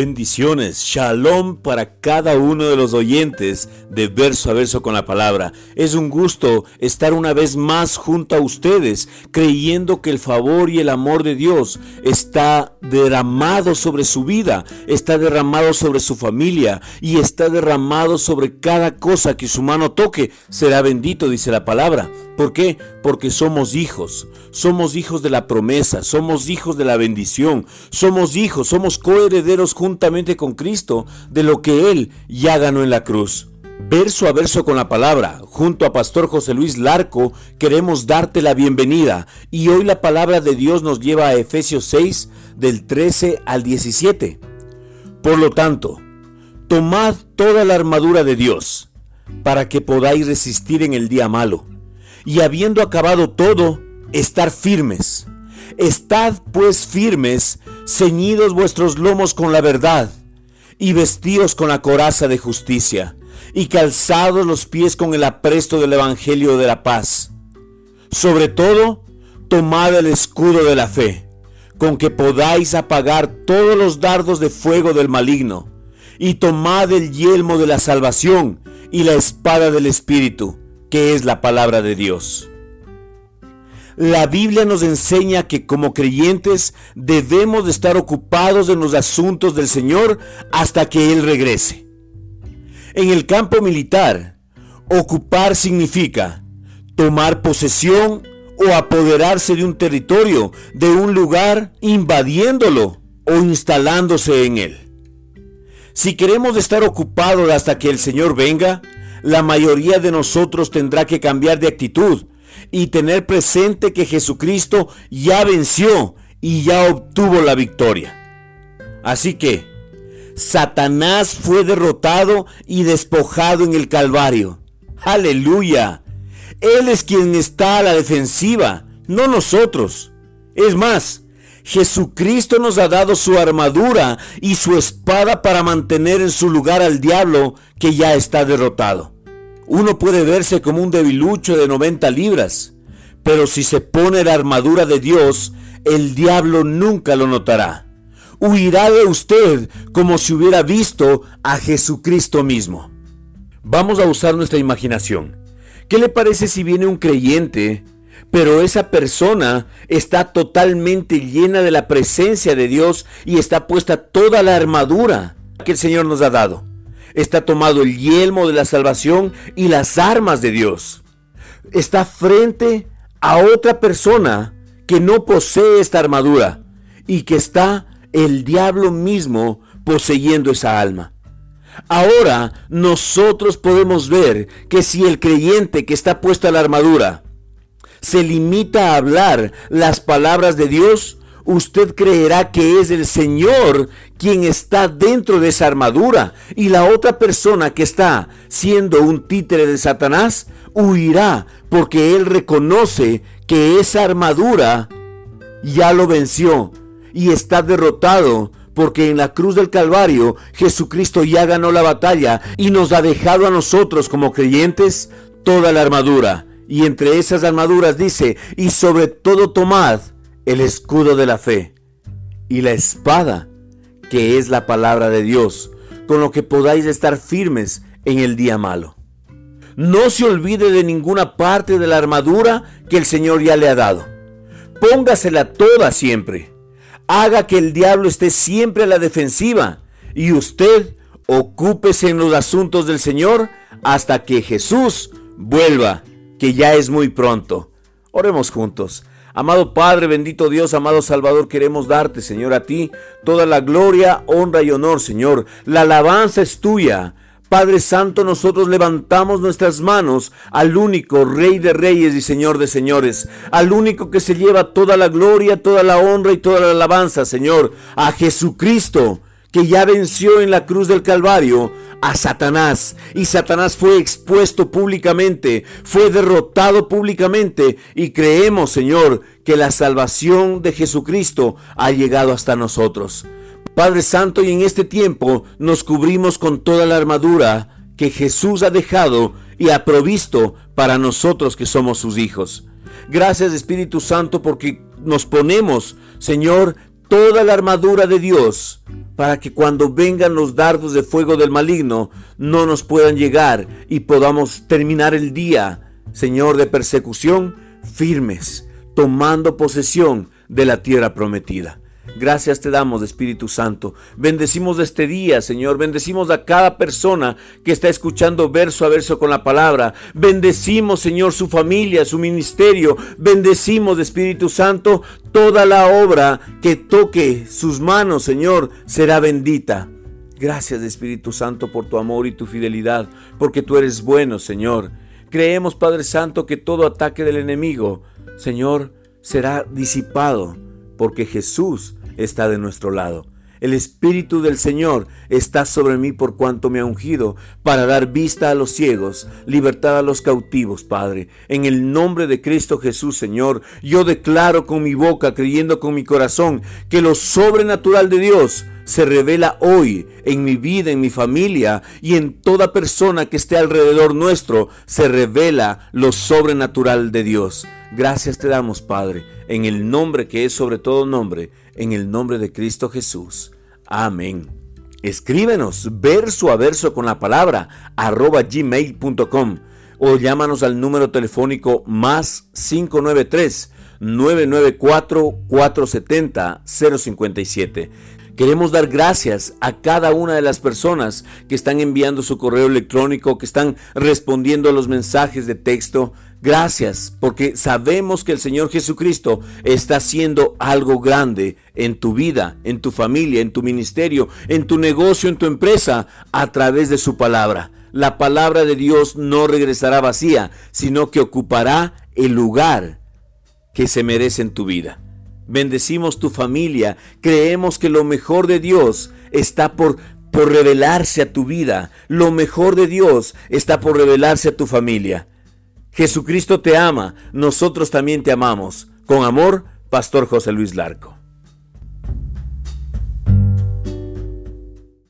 Bendiciones, shalom para cada uno de los oyentes de verso a verso con la palabra. Es un gusto estar una vez más junto a ustedes, creyendo que el favor y el amor de Dios está derramado sobre su vida, está derramado sobre su familia y está derramado sobre cada cosa que su mano toque. Será bendito, dice la palabra. ¿Por qué? Porque somos hijos, somos hijos de la promesa, somos hijos de la bendición, somos hijos, somos coherederos juntamente con Cristo de lo que Él ya ganó en la cruz. Verso a verso con la palabra, junto a Pastor José Luis Larco, queremos darte la bienvenida y hoy la palabra de Dios nos lleva a Efesios 6 del 13 al 17. Por lo tanto, tomad toda la armadura de Dios para que podáis resistir en el día malo y habiendo acabado todo, estar firmes. Estad pues firmes, ceñidos vuestros lomos con la verdad, y vestidos con la coraza de justicia, y calzados los pies con el apresto del Evangelio de la paz. Sobre todo, tomad el escudo de la fe, con que podáis apagar todos los dardos de fuego del maligno, y tomad el yelmo de la salvación y la espada del Espíritu que es la palabra de Dios. La Biblia nos enseña que como creyentes debemos de estar ocupados en los asuntos del Señor hasta que Él regrese. En el campo militar, ocupar significa tomar posesión o apoderarse de un territorio, de un lugar, invadiéndolo o instalándose en él. Si queremos estar ocupados hasta que el Señor venga, la mayoría de nosotros tendrá que cambiar de actitud y tener presente que Jesucristo ya venció y ya obtuvo la victoria. Así que, Satanás fue derrotado y despojado en el Calvario. Aleluya. Él es quien está a la defensiva, no nosotros. Es más, Jesucristo nos ha dado su armadura y su espada para mantener en su lugar al diablo que ya está derrotado. Uno puede verse como un debilucho de 90 libras, pero si se pone la armadura de Dios, el diablo nunca lo notará. Huirá de usted como si hubiera visto a Jesucristo mismo. Vamos a usar nuestra imaginación. ¿Qué le parece si viene un creyente pero esa persona está totalmente llena de la presencia de Dios y está puesta toda la armadura que el Señor nos ha dado. Está tomado el yelmo de la salvación y las armas de Dios. Está frente a otra persona que no posee esta armadura y que está el diablo mismo poseyendo esa alma. Ahora nosotros podemos ver que si el creyente que está puesta la armadura se limita a hablar las palabras de Dios, usted creerá que es el Señor quien está dentro de esa armadura y la otra persona que está siendo un títere de Satanás huirá porque él reconoce que esa armadura ya lo venció y está derrotado porque en la cruz del Calvario Jesucristo ya ganó la batalla y nos ha dejado a nosotros como creyentes toda la armadura. Y entre esas armaduras dice, y sobre todo tomad el escudo de la fe y la espada, que es la palabra de Dios, con lo que podáis estar firmes en el día malo. No se olvide de ninguna parte de la armadura que el Señor ya le ha dado. Póngasela toda siempre. Haga que el diablo esté siempre a la defensiva y usted ocúpese en los asuntos del Señor hasta que Jesús vuelva que ya es muy pronto. Oremos juntos. Amado Padre, bendito Dios, amado Salvador, queremos darte, Señor, a ti toda la gloria, honra y honor, Señor. La alabanza es tuya. Padre Santo, nosotros levantamos nuestras manos al único Rey de Reyes y Señor de Señores, al único que se lleva toda la gloria, toda la honra y toda la alabanza, Señor, a Jesucristo que ya venció en la cruz del Calvario a Satanás. Y Satanás fue expuesto públicamente, fue derrotado públicamente. Y creemos, Señor, que la salvación de Jesucristo ha llegado hasta nosotros. Padre Santo, y en este tiempo nos cubrimos con toda la armadura que Jesús ha dejado y ha provisto para nosotros que somos sus hijos. Gracias Espíritu Santo porque nos ponemos, Señor, toda la armadura de Dios para que cuando vengan los dardos de fuego del maligno no nos puedan llegar y podamos terminar el día, Señor, de persecución firmes, tomando posesión de la tierra prometida. Gracias te damos, Espíritu Santo. Bendecimos este día, Señor. Bendecimos a cada persona que está escuchando verso a verso con la palabra. Bendecimos, Señor, su familia, su ministerio. Bendecimos, Espíritu Santo, toda la obra que toque sus manos, Señor, será bendita. Gracias, Espíritu Santo, por tu amor y tu fidelidad, porque tú eres bueno, Señor. Creemos, Padre Santo, que todo ataque del enemigo, Señor, será disipado, porque Jesús está de nuestro lado. El Espíritu del Señor está sobre mí por cuanto me ha ungido para dar vista a los ciegos, libertad a los cautivos, Padre. En el nombre de Cristo Jesús, Señor, yo declaro con mi boca, creyendo con mi corazón, que lo sobrenatural de Dios se revela hoy en mi vida, en mi familia y en toda persona que esté alrededor nuestro, se revela lo sobrenatural de Dios. Gracias te damos, Padre, en el nombre que es sobre todo nombre, en el nombre de Cristo Jesús. Amén. Escríbenos verso a verso con la palabra arroba gmail.com o llámanos al número telefónico más 593 994 470 057. Queremos dar gracias a cada una de las personas que están enviando su correo electrónico, que están respondiendo a los mensajes de texto. Gracias, porque sabemos que el Señor Jesucristo está haciendo algo grande en tu vida, en tu familia, en tu ministerio, en tu negocio, en tu empresa, a través de su palabra. La palabra de Dios no regresará vacía, sino que ocupará el lugar que se merece en tu vida. Bendecimos tu familia, creemos que lo mejor de Dios está por por revelarse a tu vida. Lo mejor de Dios está por revelarse a tu familia. Jesucristo te ama, nosotros también te amamos. Con amor, Pastor José Luis Larco.